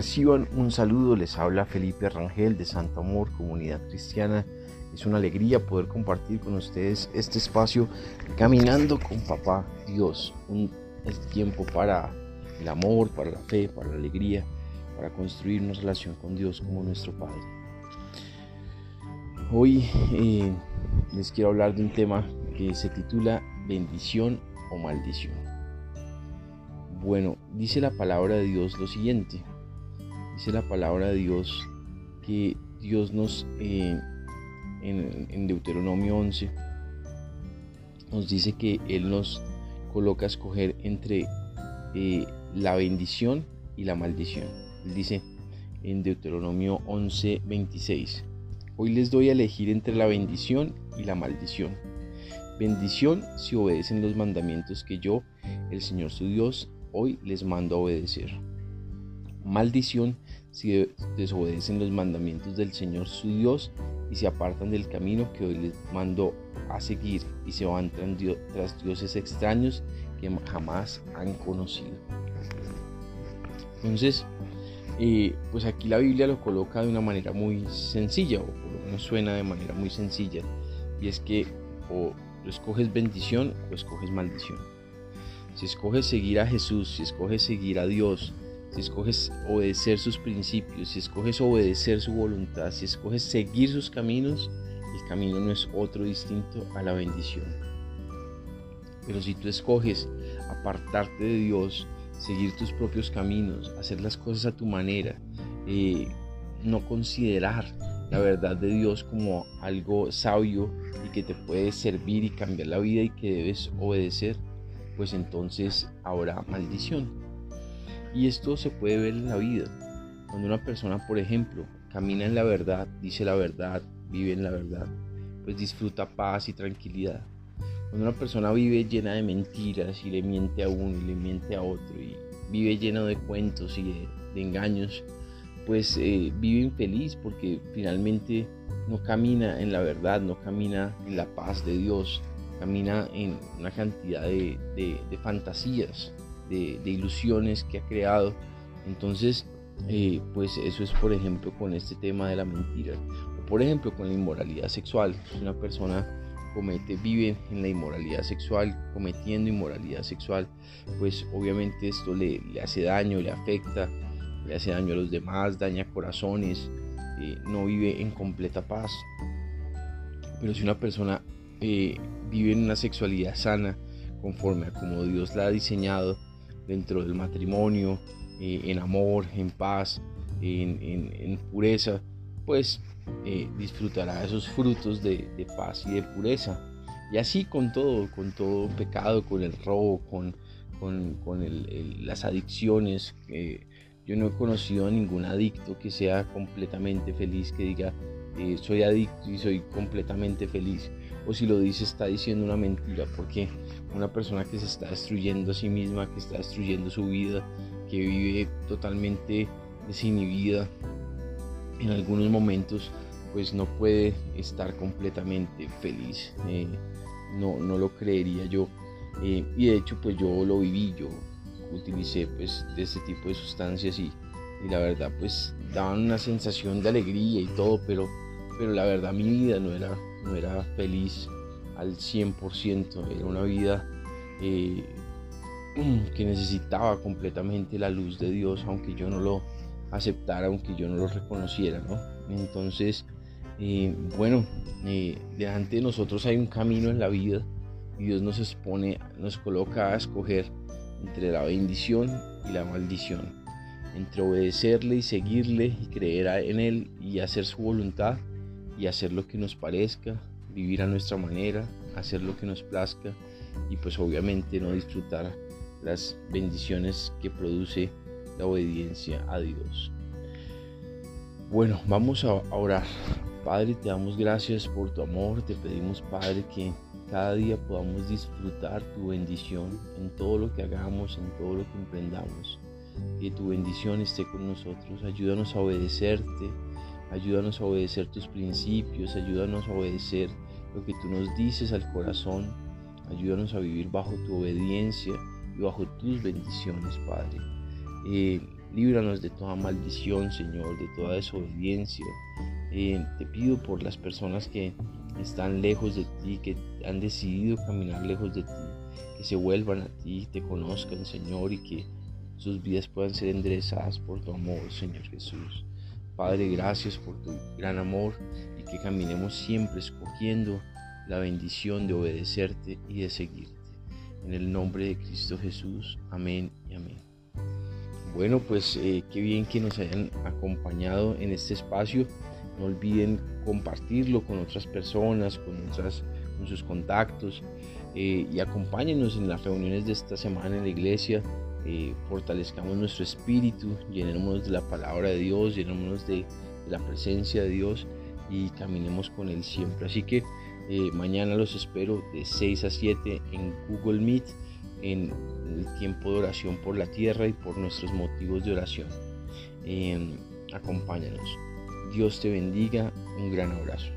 Reciban un saludo, les habla Felipe Rangel de Santo Amor, Comunidad Cristiana. Es una alegría poder compartir con ustedes este espacio caminando con Papá Dios. Un tiempo para el amor, para la fe, para la alegría, para construir una relación con Dios como nuestro Padre. Hoy eh, les quiero hablar de un tema que se titula bendición o maldición. Bueno, dice la palabra de Dios lo siguiente. Dice la palabra de Dios que Dios nos, eh, en, Deuteronomio 11, nos dice que Él nos coloca a escoger entre eh, la bendición y la maldición. Él dice en Deuteronomio 11, 26, hoy les doy a elegir entre la bendición y la maldición. Bendición si obedecen los mandamientos que yo, el Señor su Dios, hoy les mando a obedecer. Maldición si desobedecen los mandamientos del Señor su Dios y se apartan del camino que hoy les mando a seguir y se van tras dioses extraños que jamás han conocido. Entonces, eh, pues aquí la Biblia lo coloca de una manera muy sencilla, o por lo menos suena de manera muy sencilla, y es que o escoges bendición o escoges maldición. Si escoges seguir a Jesús, si escoges seguir a Dios, si escoges obedecer sus principios, si escoges obedecer su voluntad, si escoges seguir sus caminos, el camino no es otro distinto a la bendición. Pero si tú escoges apartarte de Dios, seguir tus propios caminos, hacer las cosas a tu manera, eh, no considerar la verdad de Dios como algo sabio y que te puede servir y cambiar la vida y que debes obedecer, pues entonces habrá maldición. Y esto se puede ver en la vida. Cuando una persona, por ejemplo, camina en la verdad, dice la verdad, vive en la verdad, pues disfruta paz y tranquilidad. Cuando una persona vive llena de mentiras y le miente a uno y le miente a otro y vive lleno de cuentos y de, engaños, pues eh, vive infeliz porque finalmente no camina en la verdad, no camina en la paz de Dios, camina en una cantidad de, fantasías, de, ilusiones que ha creado. Entonces, eh, pues eso es por ejemplo con este tema de la mentira. O por ejemplo con la inmoralidad sexual. Una persona comete, vive en la inmoralidad sexual, cometiendo inmoralidad sexual, pues obviamente esto le, hace daño, le afecta, le hace daño a los demás, daña corazones, eh, no vive en completa paz. Pero si una persona eh, vive en una sexualidad sana, conforme a como Dios la ha diseñado dentro del matrimonio, eh, en amor, en paz, en, pureza, pues eh, disfrutará esos frutos de, paz y de pureza. Y así con todo, con todo pecado, con el robo, con, con, las adicciones. yo no he conocido a ningún adicto que sea completamente feliz, que diga, soy adicto y soy completamente feliz o si lo dice está diciendo una mentira, porque una persona que se está destruyendo a sí misma, que está destruyendo su vida, que vive totalmente desinhibida, en algunos momentos pues no puede estar completamente feliz. Eh, no, no lo creería yo. Eh, y de hecho pues yo lo viví, yo utilicé pues de este tipo de sustancias y, y la verdad pues daban una sensación de alegría y todo, pero, pero la verdad mi vida no era no era feliz al 100%, era una vida eh, que necesitaba completamente la luz de Dios, aunque yo no lo aceptara, aunque yo no lo reconociera, ¿no? Entonces, eh, bueno, eh, delante de nosotros hay un camino en la vida y Dios nos expone, nos coloca a escoger entre la bendición y la maldición, entre obedecerle y seguirle y creer en Él y hacer su voluntad y hacer lo que nos parezca, vivir a nuestra manera, hacer lo que nos plazca y pues obviamente no disfrutar las bendiciones que produce la obediencia a Dios. Bueno, vamos a orar. Padre, te damos gracias por tu amor, te pedimos Padre que cada día podamos disfrutar tu bendición en todo lo que hagamos, en todo lo que emprendamos. Que tu bendición esté con nosotros, ayúdanos a obedecerte Ayúdanos a obedecer tus principios, ayúdanos a obedecer lo que tú nos dices al corazón. Ayúdanos a vivir bajo tu obediencia y bajo tus bendiciones, Padre. Eh, Líbranos de toda maldición, Señor, de toda desobediencia. Eh, te pido por las personas que están lejos de ti, que han decidido caminar lejos de ti, que se vuelvan a ti, te conozcan, Señor, y que sus vidas puedan ser enderezadas por tu amor, Señor Jesús. Padre, gracias por tu gran amor y que caminemos siempre escogiendo la bendición de obedecerte y de seguirte. En el nombre de Cristo Jesús. Amén y amén. Bueno, pues eh, qué bien que nos hayan acompañado en este espacio. No olviden compartirlo con otras personas, con, otras, con sus contactos eh, y acompáñenos en las reuniones de esta semana en la iglesia. Eh, fortalezcamos nuestro espíritu, llenémonos de la palabra de Dios, llenémonos de, la presencia de Dios y caminemos con Él siempre. Así que eh, mañana los espero de 6 a 7 en Google Meet en el tiempo de oración por la tierra y por nuestros motivos de oración. Eh, acompáñanos. Dios te bendiga. Un gran abrazo.